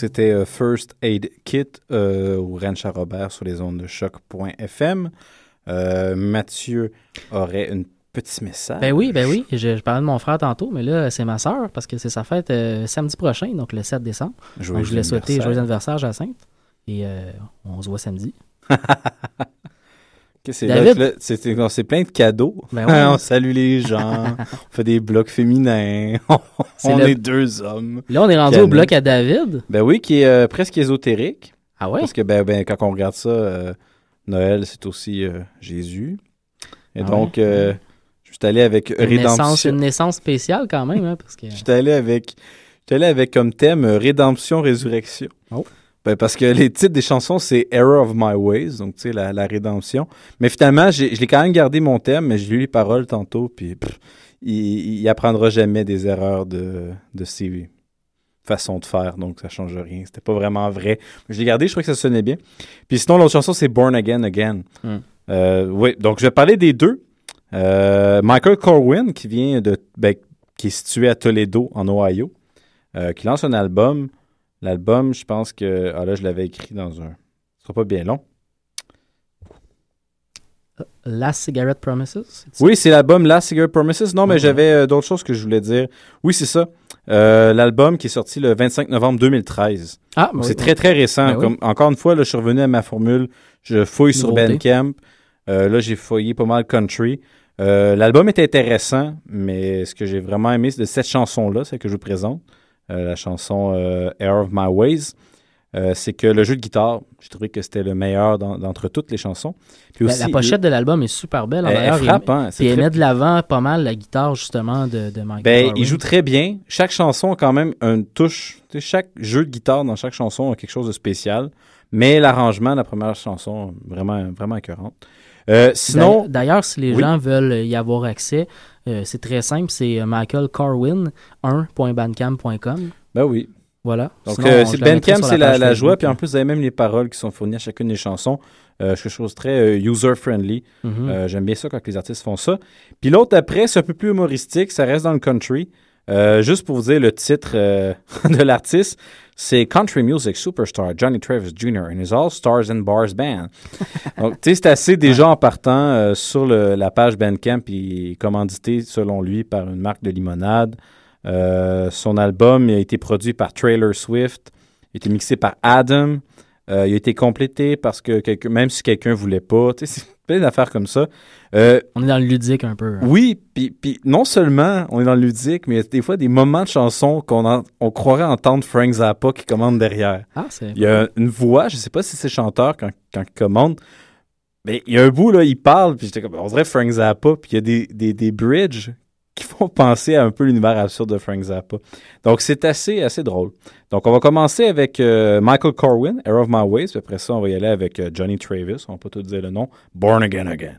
C'était euh, First Aid Kit euh, au Ranch à Robert sur les ondes de choc.fm. Euh, Mathieu aurait un petit message. Ben oui, ben oui. Je, je parlais de mon frère tantôt, mais là, c'est ma sœur parce que c'est sa fête euh, samedi prochain, donc le 7 décembre. Joyeux donc, je voulais souhaiter joyeux anniversaire, Jacinthe. Et euh, on se voit samedi. C'est David? là que là, c'est c'est- c'est plein de cadeaux. Ben on salue les gens, on fait des blocs féminins, on le- est deux hommes. Là, on est rendu au bloc à David? Ben oui, qui est euh, presque ésotérique. Ah ouais? Parce que ben, ben, quand on regarde ça, euh, Noël, c'est aussi euh, Jésus. Et Ah donc, ouais? je suis allé avec Une naissance, Rédemption. une naissance spéciale quand même, hein, parce que... Je suis allé avec, j'étais allé avec comme thème Rédemption, Résurrection. Oh. Ben, parce que les titres des chansons, c'est Error of My Ways, donc tu sais, la, la rédemption. Mais finalement, je l'ai quand même gardé mon thème, mais j'ai lu les paroles tantôt, puis pff, il, il apprendra jamais des erreurs de, de ses façons de faire, donc ça change rien. C'était pas vraiment vrai. Mais je l'ai gardé, je trouvais que ça sonnait bien. Puis sinon, l'autre chanson, c'est Born Again Again. Hmm. Euh, oui, donc je vais parler des deux. Euh, Michael Corwin, qui vient de, ben, qui est situé à Toledo, en Ohio, euh, qui lance un album. L'album, je pense que, ah là, je l'avais écrit dans un, ce sera pas bien long. Last Cigarette Promises? Oui, c'est l'album Last Cigarette Promises. Non, mais j'avais euh, d'autres choses que je voulais dire. Oui, c'est ça. Euh, l'album qui est sorti le 25 novembre 2013. Ah, Donc, oui, c'est oui. très, très récent. Ben oui. Encore une fois, là, je suis revenu à ma formule. Je fouille sur. Bandcamp. Euh, là, j'ai fouillé pas mal country. Euh, L'album est intéressant, mais ce que j'ai vraiment aimé, c'est de cette chanson-là, celle que je vous présente, la chanson euh, Air of My Ways. Euh, c'est que le jeu de guitare, j'ai trouvé que c'était le meilleur d'entre toutes les chansons. Puis La, aussi, la pochette de l'album est super belle. Elle- elle. Il- frappe, hein, c'est Puis elle très- met de l'avant pas mal la guitare, justement, de, de Michael Ben, il joue très bien. Chaque chanson a quand même une touche. Tu sais, chaque jeu de guitare dans chaque chanson a quelque chose de spécial. Mais l'arrangement de la première chanson, vraiment, vraiment écœurante. Euh, sinon, D'a- D'ailleurs, si les Oui. gens veulent y avoir accès, euh, c'est très simple. C'est euh, Michael Corwin 1.bandcamp.com. ben oui. Voilà. Donc, euh, c'est Bandcamp, c'est la, la joie. Puis en plus, vous avez même les paroles qui sont fournies à chacune des chansons. Euh, quelque chose de très user-friendly. Mhm. Euh, J'aime bien ça quand les artistes font ça. Puis l'autre après, c'est un peu plus humoristique. Ça reste dans le country. Euh, juste pour vous dire le titre euh, de l'artiste, c'est Country Music Superstar Johnny Travis Jr. and his All Stars and Bars Band. Donc, tu sais, c'est assez déjà en partant euh, sur le- la page Bandcamp, il est commandité, selon lui, par une marque de limonade. Son album a été produit par Trailer Swift, il a été mixé par Adam. Il a été complété parce que même si quelqu'un voulait pas, tu sais, plein d'affaires comme ça. Euh, On est dans le ludique un peu. hein. oui, puis non seulement on est dans le ludique, mais il y a des fois des moments de chansons qu'on en- on croirait entendre Frank Zappa qui commande derrière. Ah, c'est. Il y a une voix, je sais pas si c'est chanteur quand, quand il commande, mais il y a un bout, là, il parle, puis j'étais comme, on dirait Frank Zappa, puis il y a des, des, des bridges qui font penser à un peu l'univers absurde de Frank Zappa. Donc, c'est assez, assez drôle. Donc, on va commencer avec euh, Michael Corwin, Air of My Ways, puis après ça, on va y aller avec euh, Johnny Travis, on pas tout dire le nom, Born Again Again.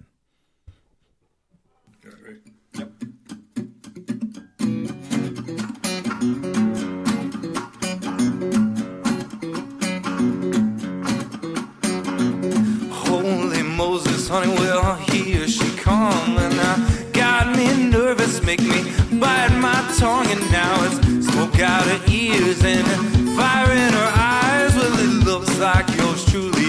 Holy Moses, honey, she make me bite my tongue. And now it's smoke out her ears and fire in her eyes. Well, it looks like yours truly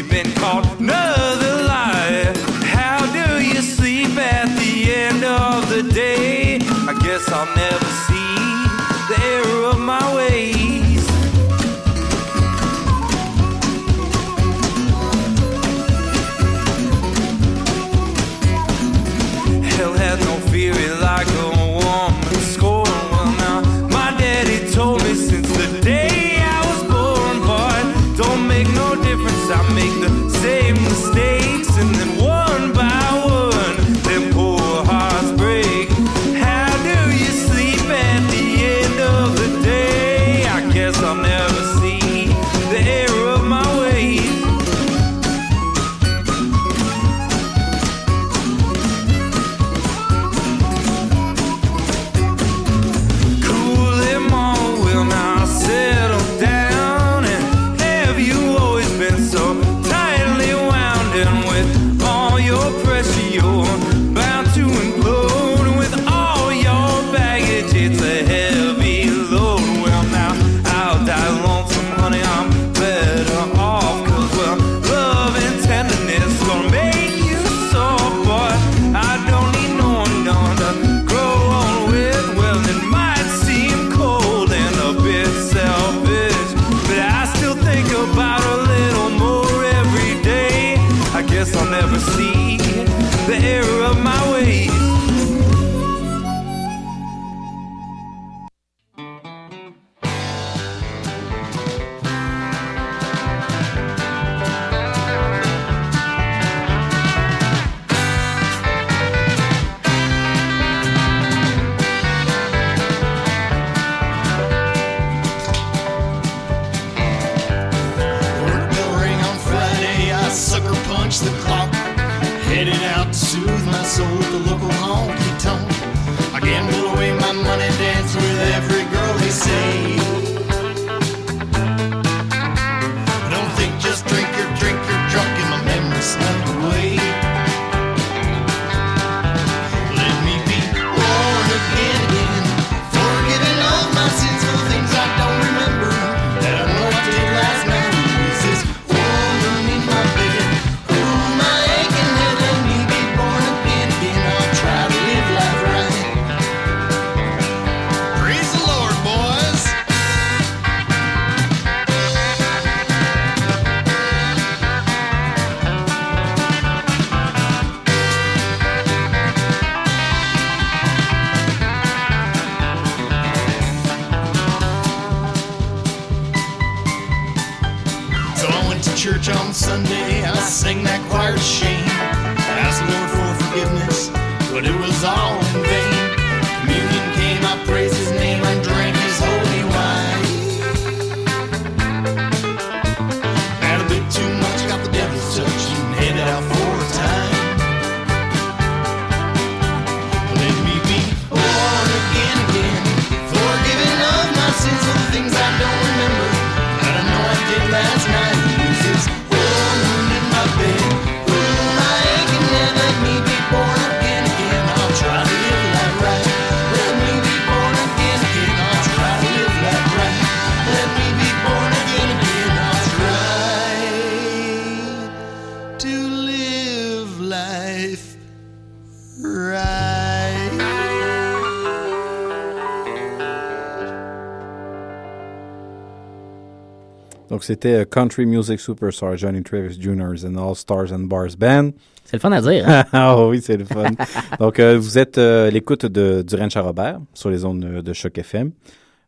Donc, c'était euh, Country Music Superstar Johnny Travis Jr. and All Stars and Bars Band. C'est le fun à dire. hein? ah oui, c'est le fun. Donc, euh, vous êtes euh, à l'écoute de, du Ranch à Robert sur les ondes euh, de Choc FM.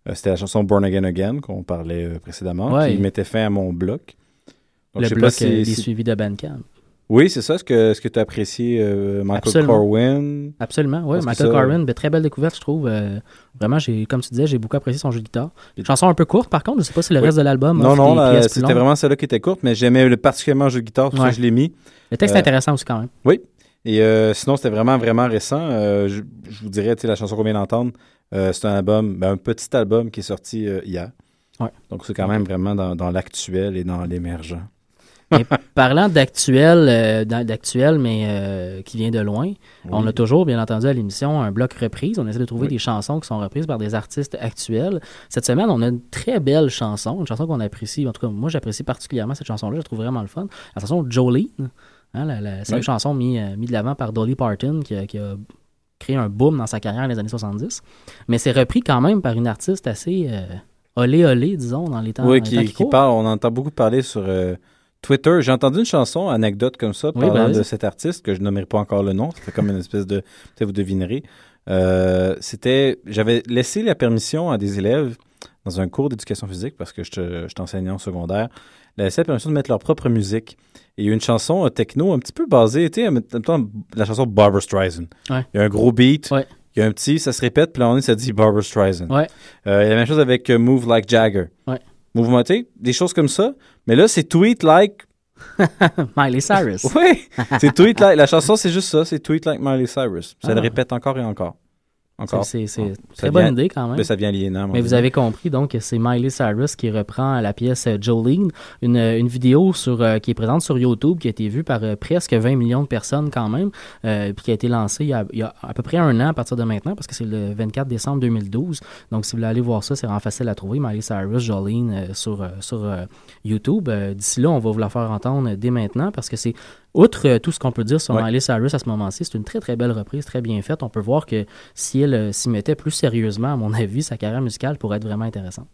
Euh, c'était la chanson Born Again Again qu'on parlait précédemment, Ouais. qui mettait fin à mon bloc. Donc, je le sais pas bloc si- des si- suivis de Bandcamp. Oui, c'est ça. Est-ce que, est-ce que tu as apprécié euh, Michael Absolument. Corwin? Absolument, oui. Parce Michael ça- Corwin, ben, très belle découverte, je trouve. Euh, vraiment, j'ai, comme tu disais, j'ai beaucoup apprécié son jeu de guitare. Chanson un peu courte, par contre, je sais pas si le Oui. reste de l'album. Non, non, c'était vraiment celle-là qui était courte, mais j'aimais le, particulièrement le jeu de guitare, Ouais. que je l'ai mis. Le texte Euh, est intéressant aussi quand même. Oui. Et euh, sinon, c'était vraiment, vraiment récent. Euh, je, je vous dirais, la chanson qu'on vient d'entendre, euh, c'est un album, ben, un petit album qui est sorti euh, hier. Ouais. Donc, c'est quand même vraiment dans, dans l'actuel et dans l'émergent. Et parlant d'actuel, euh, d'a- d'actuel, mais euh, qui vient de loin, on a toujours, bien entendu, à l'émission un bloc reprise. On essaie de trouver Oui. des chansons qui sont reprises par des artistes actuels. Cette semaine, on a une très belle chanson, une chanson qu'on apprécie. En tout cas, moi, j'apprécie particulièrement cette chanson-là. Je la trouve vraiment le fun. La chanson Jolene, hein, la, la- c'est Oui. une chanson mise euh, mis de l'avant par Dolly Parton qui a, qui a créé un boom dans sa carrière dans les années 70. Mais c'est repris quand même par une artiste assez euh, olé olé, disons, dans les temps, Oui, qui, qui courent. parle, on entend beaucoup parler sur euh, Twitter. J'ai entendu une chanson, anecdote comme ça, Oui, parlant ben, de cet artiste, que je nommerai pas encore le nom. Ça fait comme une espèce de... Vous devinerez. Euh, C'était... J'avais laissé la permission à des élèves dans un cours d'éducation physique, parce que je te- je suis enseignant au secondaire, laisser la permission de mettre leur propre musique. Et il y a une chanson euh, techno un petit peu basée, tu sais, en même temps, la chanson Barbara Streisand. Ouais. Il y a un gros beat, Ouais. il y a un petit, ça se répète, puis là, on est, ça dit Barbara Streisand. Ouais. Euh, il y a la même chose avec euh, Move Like Jagger. Ouais. Mouvementé, des choses comme ça. Mais là, c'est Tweet Like. Miley Cyrus. oui, c'est Tweet Like. La chanson, c'est juste ça, c'est Tweet Like Miley Cyrus. Ça Ah. le répète encore et encore. Encore. C'est- Ah. Ça très bonne vient- idée quand même. Mais ça vient aliénant. Mais vous avez compris donc que c'est Miley Cyrus qui reprend la pièce euh, Jolene, une, une vidéo sur, euh, qui est présente sur YouTube, qui a été vue par euh, presque 20 millions de personnes quand même, euh, puis qui a été lancée il y a, il y a à peu près un an à partir de maintenant, parce que c'est le 24 décembre 2012. Donc si vous voulez aller voir ça, c'est vraiment facile à trouver, Miley Cyrus, Jolene, euh, sur, euh, sur euh, YouTube. Euh, D'ici là, on va vous la faire entendre dès maintenant, parce que c'est Outre euh, tout ce qu'on peut dire sur Ouais. Miley Cyrus à ce moment-ci, c'est une très très belle reprise, très bien faite. On peut voir que si elle euh, s'y mettait plus sérieusement, à mon avis, sa carrière musicale pourrait être vraiment intéressante.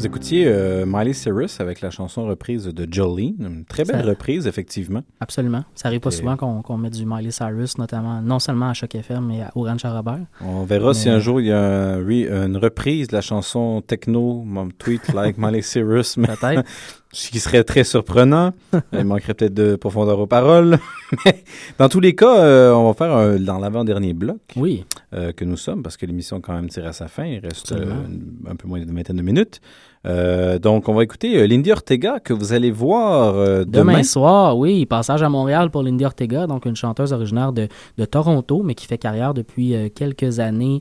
Vous écoutiez euh, Miley Cyrus avec la chanson reprise de Jolene. Une très belle Ça- reprise, effectivement. Absolument. Ça arrive pas Et- souvent qu'on mette du Miley Cyrus, notamment, non seulement à Choc FM, mais à Orange à Robert. On verra si un jour il y a un une reprise de la chanson techno, Tweet Like Miley Cyrus. mais- Peut-être. Ce qui serait très surprenant. il manquerait peut-être de profondeur aux paroles. mais dans tous les cas, euh, on va faire un- dans l'avant-dernier bloc. Oui. euh, que nous sommes, parce que l'émission quand même tire à sa fin. Il reste euh, un peu moins d'une vingtaine de minutes. Euh, donc, on va écouter euh, Lindy Ortega, que vous allez voir euh, Demain, demain. soir, oui, passage à Montréal pour Lindy Ortega, donc une chanteuse originaire de, de Toronto, mais qui fait carrière depuis euh, quelques années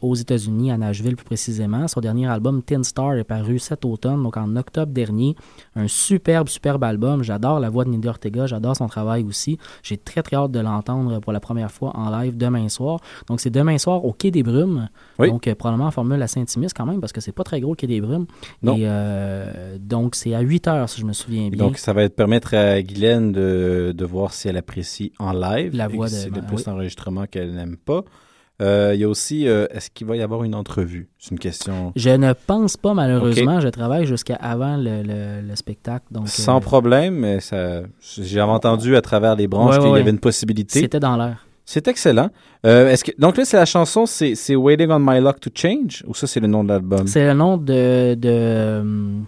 aux États-Unis, à Nashville plus précisément. Son dernier album, Tin Star, est paru cet automne, donc en octobre dernier. Un superbe, superbe album. J'adore la voix de Lindy Ortega, j'adore son travail aussi. J'ai très, très hâte de l'entendre pour la première fois en live demain soir. Donc, c'est demain soir au Quai des Brumes. Oui. Donc, euh, probablement en formule assez intimiste quand même, parce que c'est pas très gros le Quai des Brumes. Non. Et euh, donc, c'est à 8 heures, si je me souviens bien. Donc, ça va être permettre à Guylaine de, de voir si elle apprécie en live. La voix de- C'est ben, plus oui. l'enregistrement qu'elle n'aime pas. Euh, Il y a aussi, euh, est-ce qu'il va y avoir une entrevue? C'est une question. Je ne pense pas, malheureusement. Je travaille jusqu'à avant le, le- le spectacle. Donc, Sans euh, problème, mais ça, j'ai entendu à travers les branches Ouais, qu'il y avait une possibilité. C'était dans l'air. C'est excellent. Est-ce que, donc là, c'est la chanson, c'est, c'est Waiting on My Luck to Change, ou ça, c'est le nom de l'album? C'est le nom de. de hum,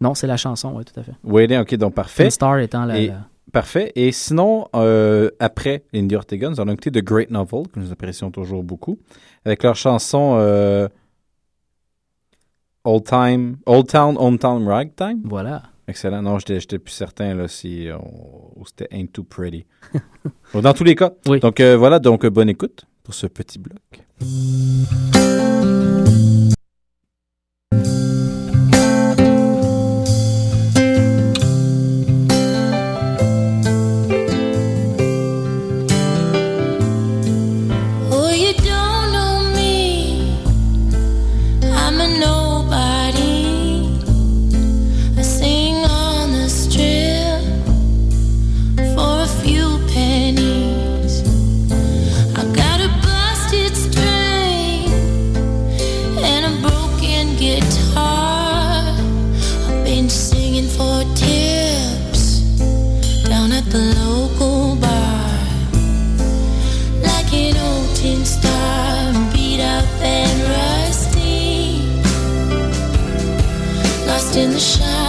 non, c'est la chanson, oui, tout à fait. Waiting, ok, donc parfait. Star étant la. Et- la- Parfait. Et sinon, euh, après Lindy Ortega, nous allons écouter The Great Novel, que nous apprécions toujours beaucoup, avec leur chanson euh, Old Time, Old Town, Old Town Ragtime. Voilà. Excellent. Non, j'étais, plus certain là, si on- ou c'était Ain't Too Pretty. Dans tous les cas. Oui. Donc euh, voilà, donc euh, bonne écoute pour ce petit bloc. in the shadows.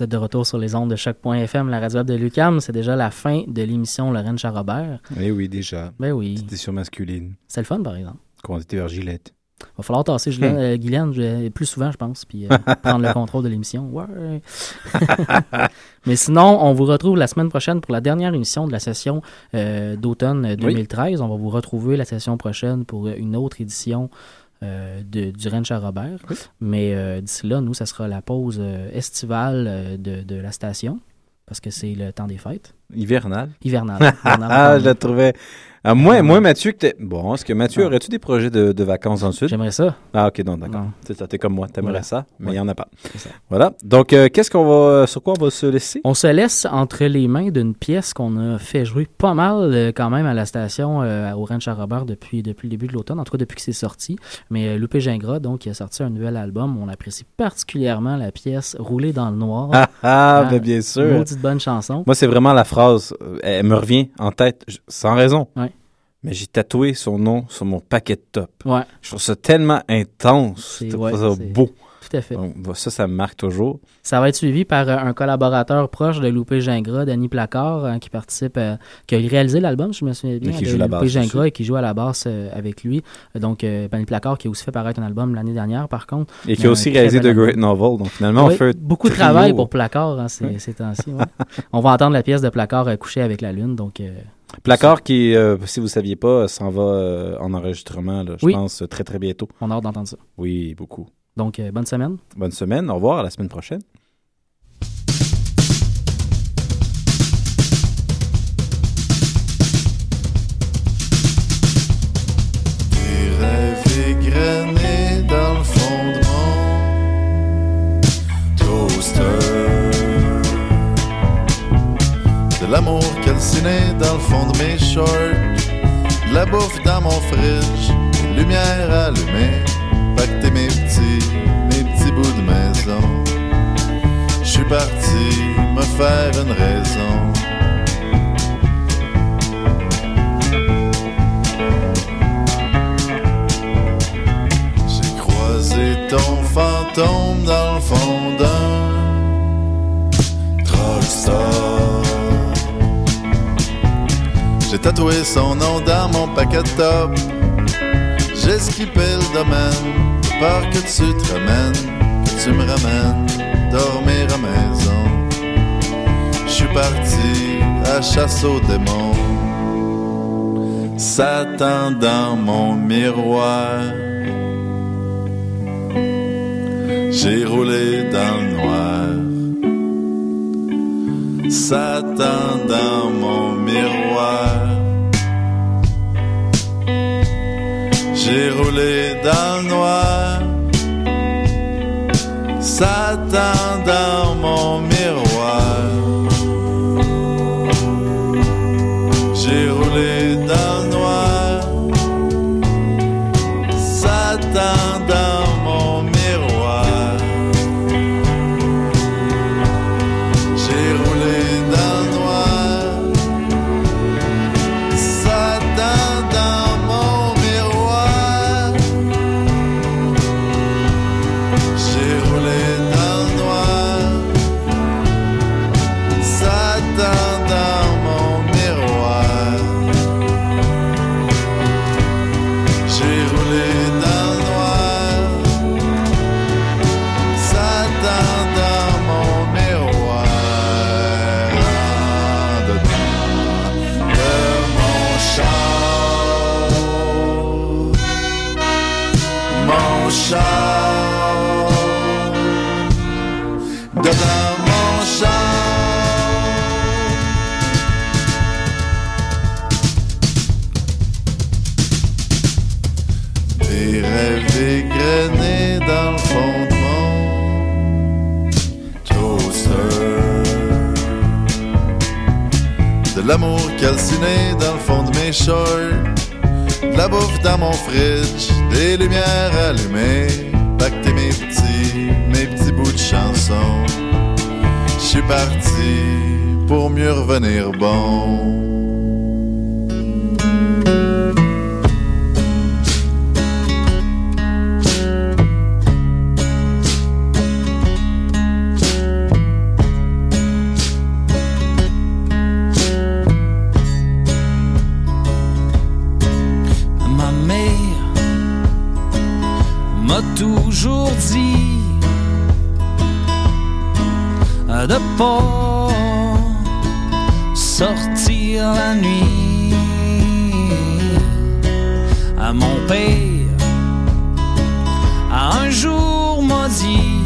Vous êtes de retour sur les ondes de choc.fm, la radio de Lucam. C'est déjà la fin de l'émission Lorraine Charrobert. Eh oui, déjà. Ben oui. Édition masculine. C'est le fun, par exemple. Commandité vers Gillette. Va falloir tasser Guylaine, euh, Guylaine, je- plus souvent, je pense, puis euh, prendre le contrôle de l'émission. Ouais. Mais sinon, on vous retrouve la semaine prochaine pour la dernière émission de la session euh, d'automne euh, 2013. On va vous retrouver la session prochaine pour euh, une autre édition euh, de, du Ranch à Robert. Mais euh, d'ici là, nous, ça sera la pause euh, estivale de, de la station, parce que c'est le temps des fêtes. Hivernal. Hivernal. Ah, je la trouvais. Ah, moi, moi, Mathieu, que t'es- bon, est-ce que Mathieu, aurais-tu des projets de, de vacances dans le sud? J'aimerais ça. Ah, ok, non, d'accord. C'est ça, t'es comme moi, t'aimerais Voilà. ça, mais il Ouais. n'y en a pas. Ça. Voilà. Donc, euh, qu'est-ce qu'on va, sur quoi on va se laisser? On se laisse entre les mains d'une pièce qu'on a fait jouer pas mal euh, quand même à la station euh, au Ranch à Robert depuis, depuis le début de l'automne, en tout cas depuis que c'est sorti. Mais euh, Loupé Gingras, donc, qui a sorti un nouvel album, on apprécie particulièrement la pièce Rouler dans le noir. Ah, ah, ben, bien sûr. Maudite bonne chanson. Moi, c'est vraiment la phrase, euh, elle me revient en tête, sans raison. Ouais. Mais j'ai tatoué son nom sur mon paquet de top. Ouais. Je trouve ça tellement intense. Je trouve ça c'est- beau. Tout à fait. Donc, bah, ça, ça me marque toujours. Ça va être suivi par euh, un collaborateur proche de Loupé Gingras, Danny Placard, hein, qui participe, euh, qui a réalisé l'album, je me souviens bien, Et qui de joue la Loupé basse Gingras et qui joue à la basse euh, avec lui. Donc, euh, Danny Placard qui a aussi fait paraître un album l'année dernière, par contre. Et qui a aussi réalisé The Great. Novel. Donc, finalement, on fait beaucoup de travail pour Placard hein, ces, temps-ci. ouais. on va entendre la pièce de Placard euh, coucher avec la lune. Donc, euh, Placard qui, euh, si vous ne saviez pas, s'en va euh, en enregistrement, là, je Oui. pense, très, très bientôt. on a hâte d'entendre ça. Oui, beaucoup. Donc, euh, bonne semaine. Bonne semaine. Au revoir. À la semaine prochaine. Des rêves égrenés dans le fond de mon toaster. De l'amour calciné dans le fond de mes shorts. De la bouffe dans mon fridge. Des lumières allumées. Je suis parti me faire une raison. J'ai croisé ton fantôme dans le fond d'un drugstore. J'ai tatoué son nom dans mon paquet de top. J'ai skippé le domaine, peur que tu te ramènes, tu me ramènes dormir à maison. Je suis parti à chasse aux démons. Satan dans mon miroir. J'ai roulé dans le noir. Satan dans mon miroir. J'ai roulé dans le noir. Satan dans mon calciné dans le fond de mes shorts. De La bouffe dans mon fridge, des lumières allumées. Pacter mes petits, mes petits bouts de chansons. Je suis parti pour mieux revenir bon. La nuit. À mon père, un jour m'a dit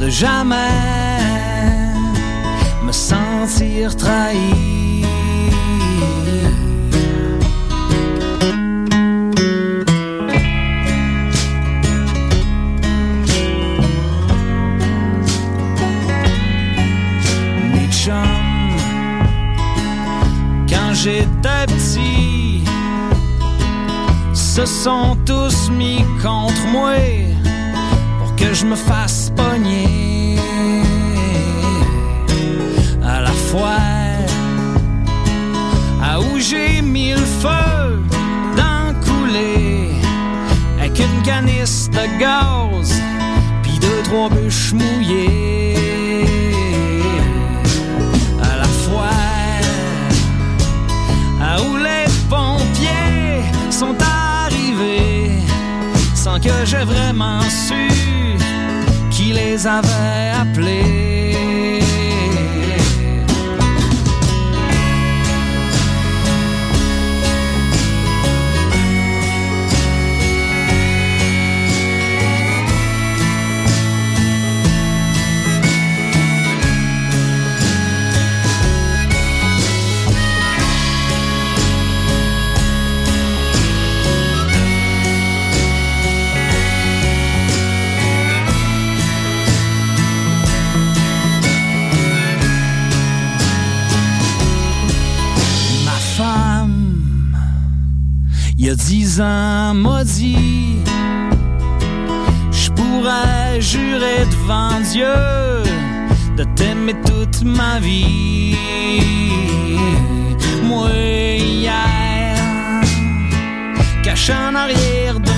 de jamais me sentir trahi. J'étais petit. Se sont tous mis contre moi pour que je me fasse pogner. À la fois à où j'ai mis le feu d'en couler avec une canisse de gaz puis deux trois bûches mouillées sont arrivés sans que j'ai vraiment su qui les avait appelés. Dix ans, m'a dit Je pourrais jurer devant Dieu de t'aimer toute ma vie. Moi, hier, caché en arrière de